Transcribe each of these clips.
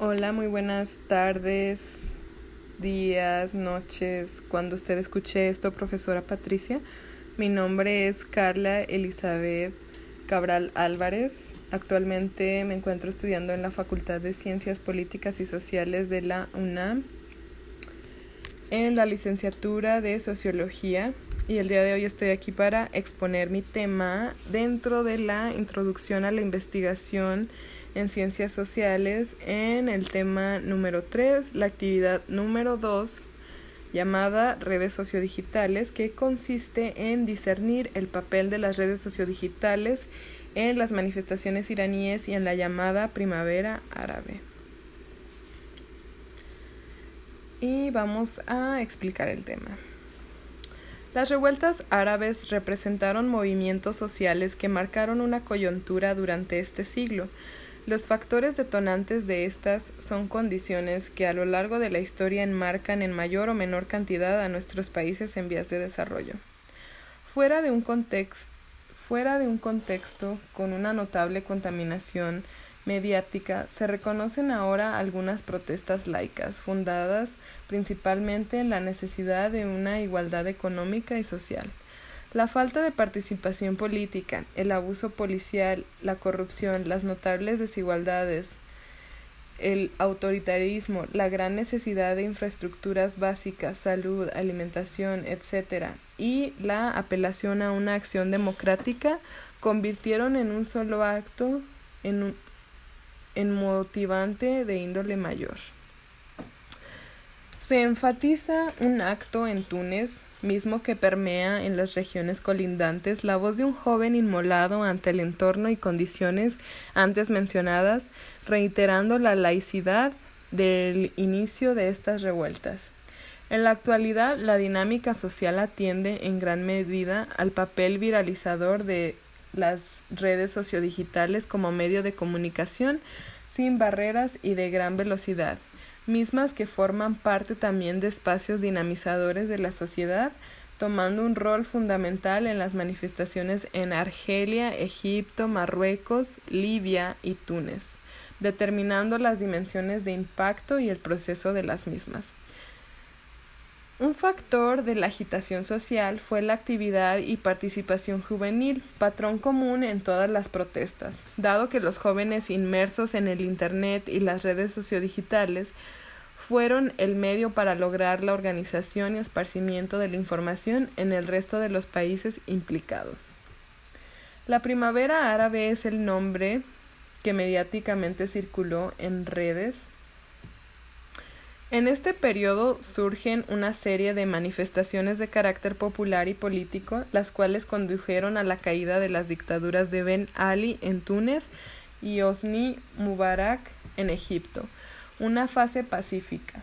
Hola, muy buenas tardes, días, noches. Cuando usted escuche esto, profesora Patricia, mi nombre es Carla Elizabeth Cabral Álvarez. Actualmente me encuentro estudiando en la Facultad de Ciencias Políticas y Sociales de la UNAM en la licenciatura de Sociología y el día de hoy estoy aquí para exponer mi tema dentro de la introducción a la investigación en ciencias sociales en el tema número 3, la actividad número 2 llamada redes sociodigitales que consiste en discernir el papel de las redes sociodigitales en las manifestaciones iraníes y en la llamada primavera árabe. Y vamos a explicar el tema. Las revueltas árabes representaron movimientos sociales que marcaron una coyuntura durante este siglo, los factores detonantes de estas son condiciones que a lo largo de la historia enmarcan en mayor o menor cantidad a nuestros países en vías de desarrollo. Fuera de un fuera de un contexto con una notable contaminación mediática, se reconocen ahora algunas protestas laicas, fundadas principalmente en la necesidad de una igualdad económica y social. La falta de participación política, el abuso policial, la corrupción, las notables desigualdades, el autoritarismo, la gran necesidad de infraestructuras básicas, salud, alimentación, etc., y la apelación a una acción democrática convirtieron en un solo acto en, en motivante de índole mayor. Se enfatiza un acto en Túnez mismo que permea en las regiones colindantes la voz de un joven inmolado ante el entorno y condiciones antes mencionadas, reiterando la laicidad del inicio de estas revueltas. En la actualidad, la dinámica social atiende en gran medida al papel viralizador de las redes sociodigitales como medio de comunicación sin barreras y de gran velocidad, mismas que forman parte también de espacios dinamizadores de la sociedad, tomando un rol fundamental en las manifestaciones en Argelia, Egipto, Marruecos, Libia y Túnez, determinando las dimensiones de impacto y el proceso de las mismas. Un factor de la agitación social fue la actividad y participación juvenil, patrón común en todas las protestas, dado que los jóvenes inmersos en el Internet y las redes sociodigitales fueron el medio para lograr la organización y esparcimiento de la información en el resto de los países implicados. La primavera árabe es el nombre que mediáticamente circuló en redes en este periodo surgen una serie de manifestaciones de carácter popular y político, las cuales condujeron a la caída de las dictaduras de Ben Ali en Túnez y Osni Mubarak en Egipto, una fase pacífica,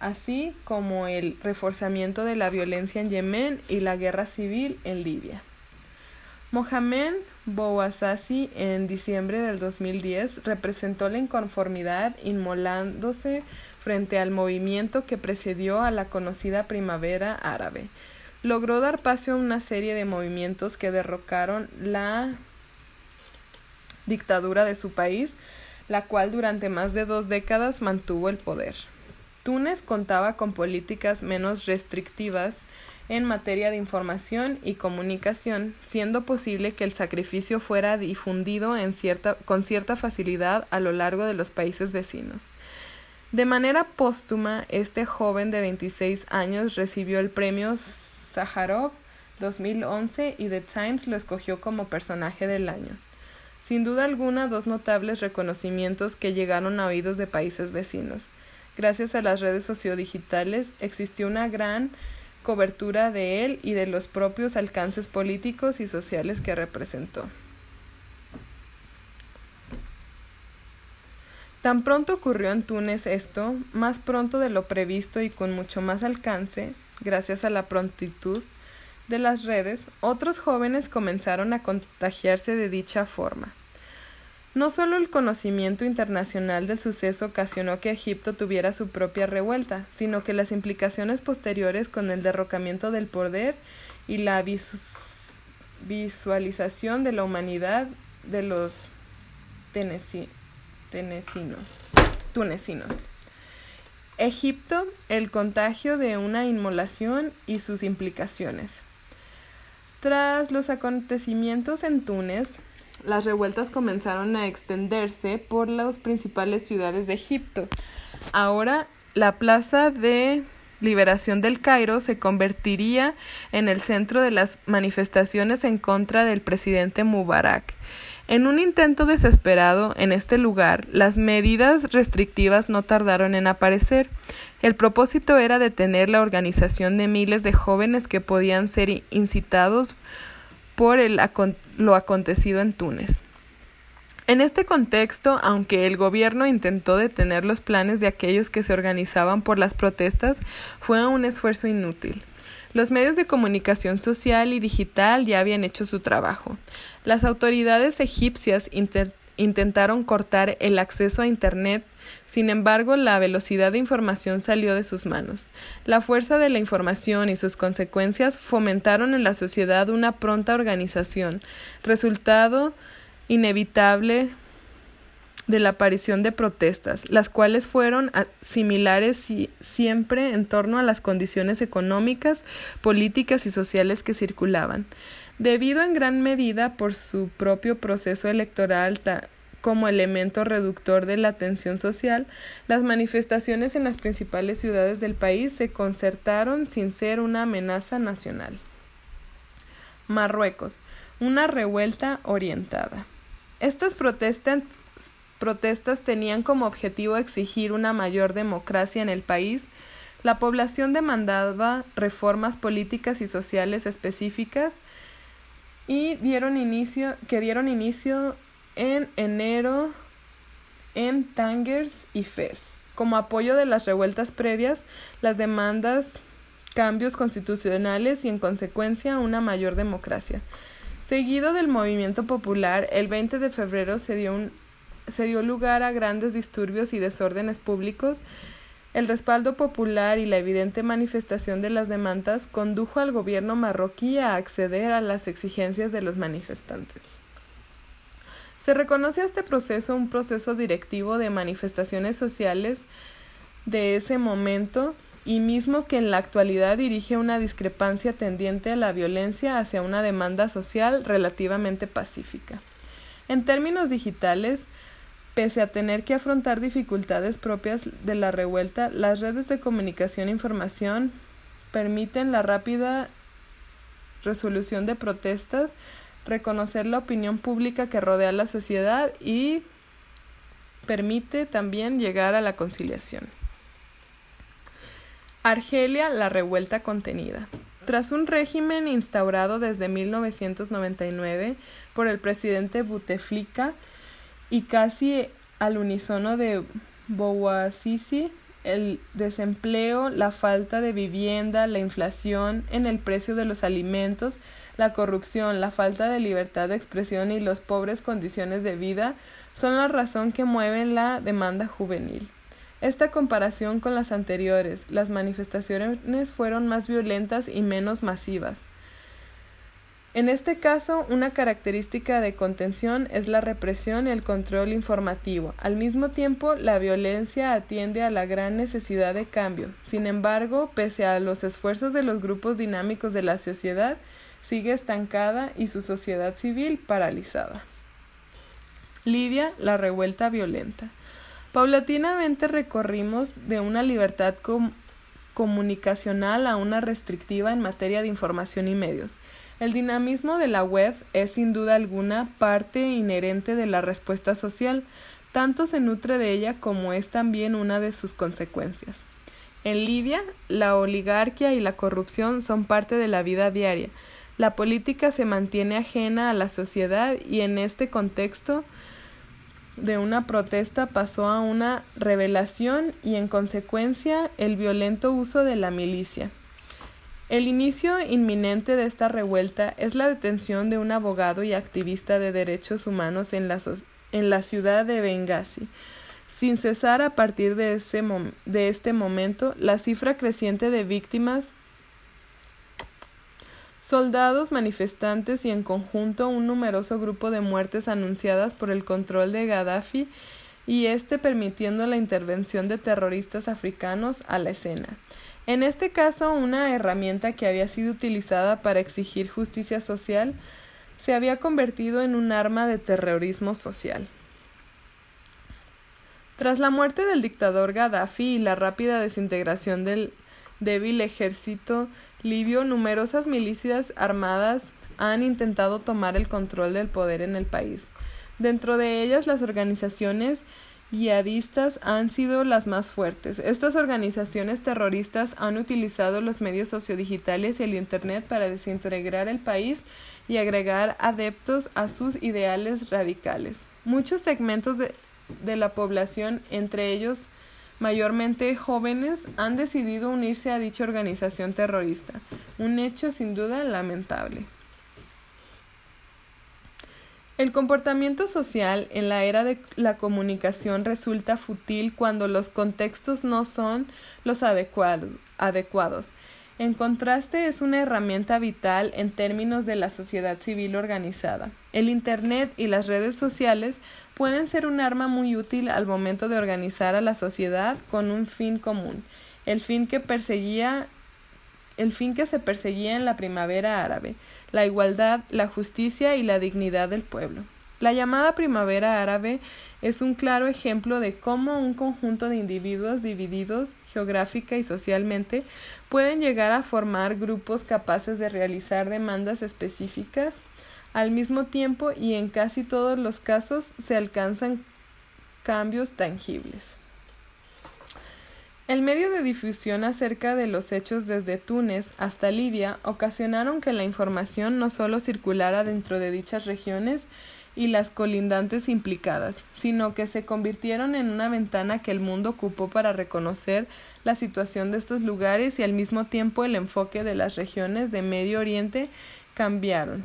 así como el reforzamiento de la violencia en Yemen y la guerra civil en Libia. Mohamed Bouazizi en diciembre del 2010 representó la inconformidad inmolándose frente al movimiento que precedió a la conocida primavera árabe. Logró dar paso a una serie de movimientos que derrocaron la dictadura de su país, la cual durante más de dos décadas mantuvo el poder. Túnez contaba con políticas menos restrictivas en materia de información y comunicación, siendo posible que el sacrificio fuera difundido con cierta facilidad a lo largo de los países vecinos. De manera póstuma, este joven de 26 años recibió el premio Sájarov 2011 y The Times lo escogió como personaje del año. Sin duda alguna, dos notables reconocimientos que llegaron a oídos de países vecinos. Gracias a las redes sociodigitales existió una gran cobertura de él y de los propios alcances políticos y sociales que representó. Tan pronto ocurrió en Túnez esto, más pronto de lo previsto y con mucho más alcance, gracias a la prontitud de las redes, otros jóvenes comenzaron a contagiarse de dicha forma. No solo el conocimiento internacional del suceso ocasionó que Egipto tuviera su propia revuelta, sino que las implicaciones posteriores con el derrocamiento del poder y la visualización de la humanidad de los tenesinos. tunecinos. Egipto, el contagio de una inmolación y sus implicaciones. Tras los acontecimientos en Túnez, las revueltas comenzaron a extenderse por las principales ciudades de Egipto. Ahora, la plaza de liberación del Cairo se convertiría en el centro de las manifestaciones en contra del presidente Mubarak. En un intento desesperado en este lugar, las medidas restrictivas no tardaron en aparecer. El propósito era detener la organización de miles de jóvenes que podían ser incitados por lo acontecido en Túnez. En este contexto, aunque el gobierno intentó detener los planes de aquellos que se organizaban por las protestas, fue un esfuerzo inútil. Los medios de comunicación social y digital ya habían hecho su trabajo. Las autoridades egipcias intentaron cortar el acceso a Internet, sin embargo la velocidad de información salió de sus manos. La fuerza de la información y sus consecuencias fomentaron en la sociedad una pronta organización, resultado inevitable de la aparición de protestas, las cuales fueron similares siempre en torno a las condiciones económicas, políticas y sociales que circulaban. Debido en gran medida por su propio proceso electoral como elemento reductor de la tensión social, las manifestaciones en las principales ciudades del país se concertaron sin ser una amenaza nacional. Marruecos, una revuelta orientada. Estas protestas, protestas tenían como objetivo exigir una mayor democracia en el país. La población demandaba reformas políticas y sociales específicas y dieron inicio, que dieron inicio en enero en Tangers y Fez. Como apoyo de las revueltas previas, las demandas cambios constitucionales y en consecuencia una mayor democracia. Seguido del movimiento popular, el 20 de febrero se dio, un, se dio lugar a grandes disturbios y desórdenes públicos. El respaldo popular y la evidente manifestación de las demandas condujo al gobierno marroquí a acceder a las exigencias de los manifestantes. Se reconoce a este proceso un proceso directivo de manifestaciones sociales de ese momento y mismo que en la actualidad dirige una discrepancia tendiente a la violencia hacia una demanda social relativamente pacífica. En términos digitales, pese a tener que afrontar dificultades propias de la revuelta, las redes de comunicación e información permiten la rápida resolución de protestas, reconocer la opinión pública que rodea a la sociedad y permite también llegar a la conciliación. Argelia, la revuelta contenida. Tras un régimen instaurado desde 1999 por el presidente Bouteflika y casi al unísono de Bouazizi, el desempleo, la falta de vivienda, la inflación en el precio de los alimentos, la corrupción, la falta de libertad de expresión y las pobres condiciones de vida son la razón que mueven la demanda juvenil. Esta comparación con las anteriores, las manifestaciones fueron más violentas y menos masivas. En este caso, una característica de contención es la represión y el control informativo. Al mismo tiempo, la violencia atiende a la gran necesidad de cambio. Sin embargo, pese a los esfuerzos de los grupos dinámicos de la sociedad, sigue estancada y su sociedad civil paralizada. Libia, la revuelta violenta. Paulatinamente recorrimos de una libertad comunicacional a una restrictiva en materia de información y medios. El dinamismo de la web es sin duda alguna parte inherente de la respuesta social, tanto se nutre de ella como es también una de sus consecuencias. En Libia, la oligarquía y la corrupción son parte de la vida diaria. La política se mantiene ajena a la sociedad y en este contexto de una protesta pasó a una revelación y en consecuencia el violento uso de la milicia. El inicio inminente de esta revuelta es la detención de un abogado y activista de derechos humanos en la, en la ciudad de Benghazi. Sin cesar a partir de, ese de este momento, la cifra creciente de víctimas soldados, manifestantes y en conjunto un numeroso grupo de muertes anunciadas por el control de Gaddafi y este permitiendo la intervención de terroristas africanos a la escena. En este caso, una herramienta que había sido utilizada para exigir justicia social se había convertido en un arma de terrorismo social. Tras la muerte del dictador Gaddafi y la rápida desintegración del débil ejército libio, numerosas milicias armadas han intentado tomar el control del poder en el país. Dentro de ellas, las organizaciones yihadistas han sido las más fuertes. Estas organizaciones terroristas han utilizado los medios sociodigitales y el Internet para desintegrar el país y agregar adeptos a sus ideales radicales. Muchos segmentos de, de la población, entre ellos mayormente jóvenes, han decidido unirse a dicha organización terrorista, un hecho sin duda lamentable. El comportamiento social en la era de la comunicación resulta fútil cuando los contextos no son los adecuados. En contraste, es una herramienta vital en términos de la sociedad civil organizada. El Internet y las redes sociales pueden ser un arma muy útil al momento de organizar a la sociedad con un fin común, el fin que perseguía el fin que se perseguía en la primavera árabe, la igualdad, la justicia y la dignidad del pueblo. La llamada primavera árabe es un claro ejemplo de cómo un conjunto de individuos divididos geográfica y socialmente pueden llegar a formar grupos capaces de realizar demandas específicas al mismo tiempo y en casi todos los casos se alcanzan cambios tangibles. El medio de difusión acerca de los hechos desde Túnez hasta Libia ocasionaron que la información no solo circulara dentro de dichas regiones y las colindantes implicadas, sino que se convirtieron en una ventana que el mundo ocupó para reconocer la situación de estos lugares y al mismo tiempo el enfoque de las regiones de Medio Oriente cambiaron.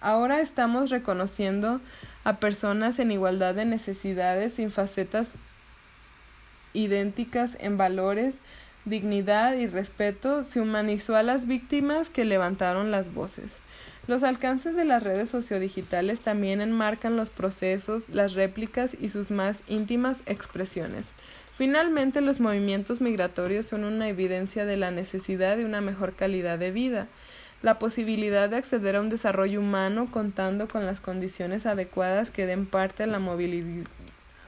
Ahora estamos reconociendo a personas en igualdad de necesidades sin facetas idénticas en valores, dignidad y respeto, se humanizó a las víctimas que levantaron las voces. Los alcances de las redes sociodigitales también enmarcan los procesos, las réplicas y sus más íntimas expresiones. Finalmente, los movimientos migratorios son una evidencia de la necesidad de una mejor calidad de vida, la posibilidad de acceder a un desarrollo humano contando con las condiciones adecuadas que den parte a la movilidad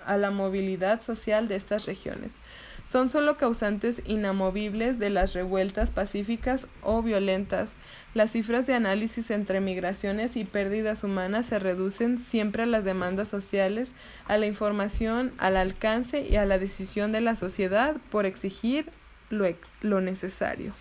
a la movilidad social de estas regiones. Son solo causantes inamovibles de las revueltas pacíficas o violentas. Las cifras de análisis entre migraciones y pérdidas humanas se reducen siempre a las demandas sociales, a la información, al alcance y a la decisión de la sociedad por exigir lo, lo necesario.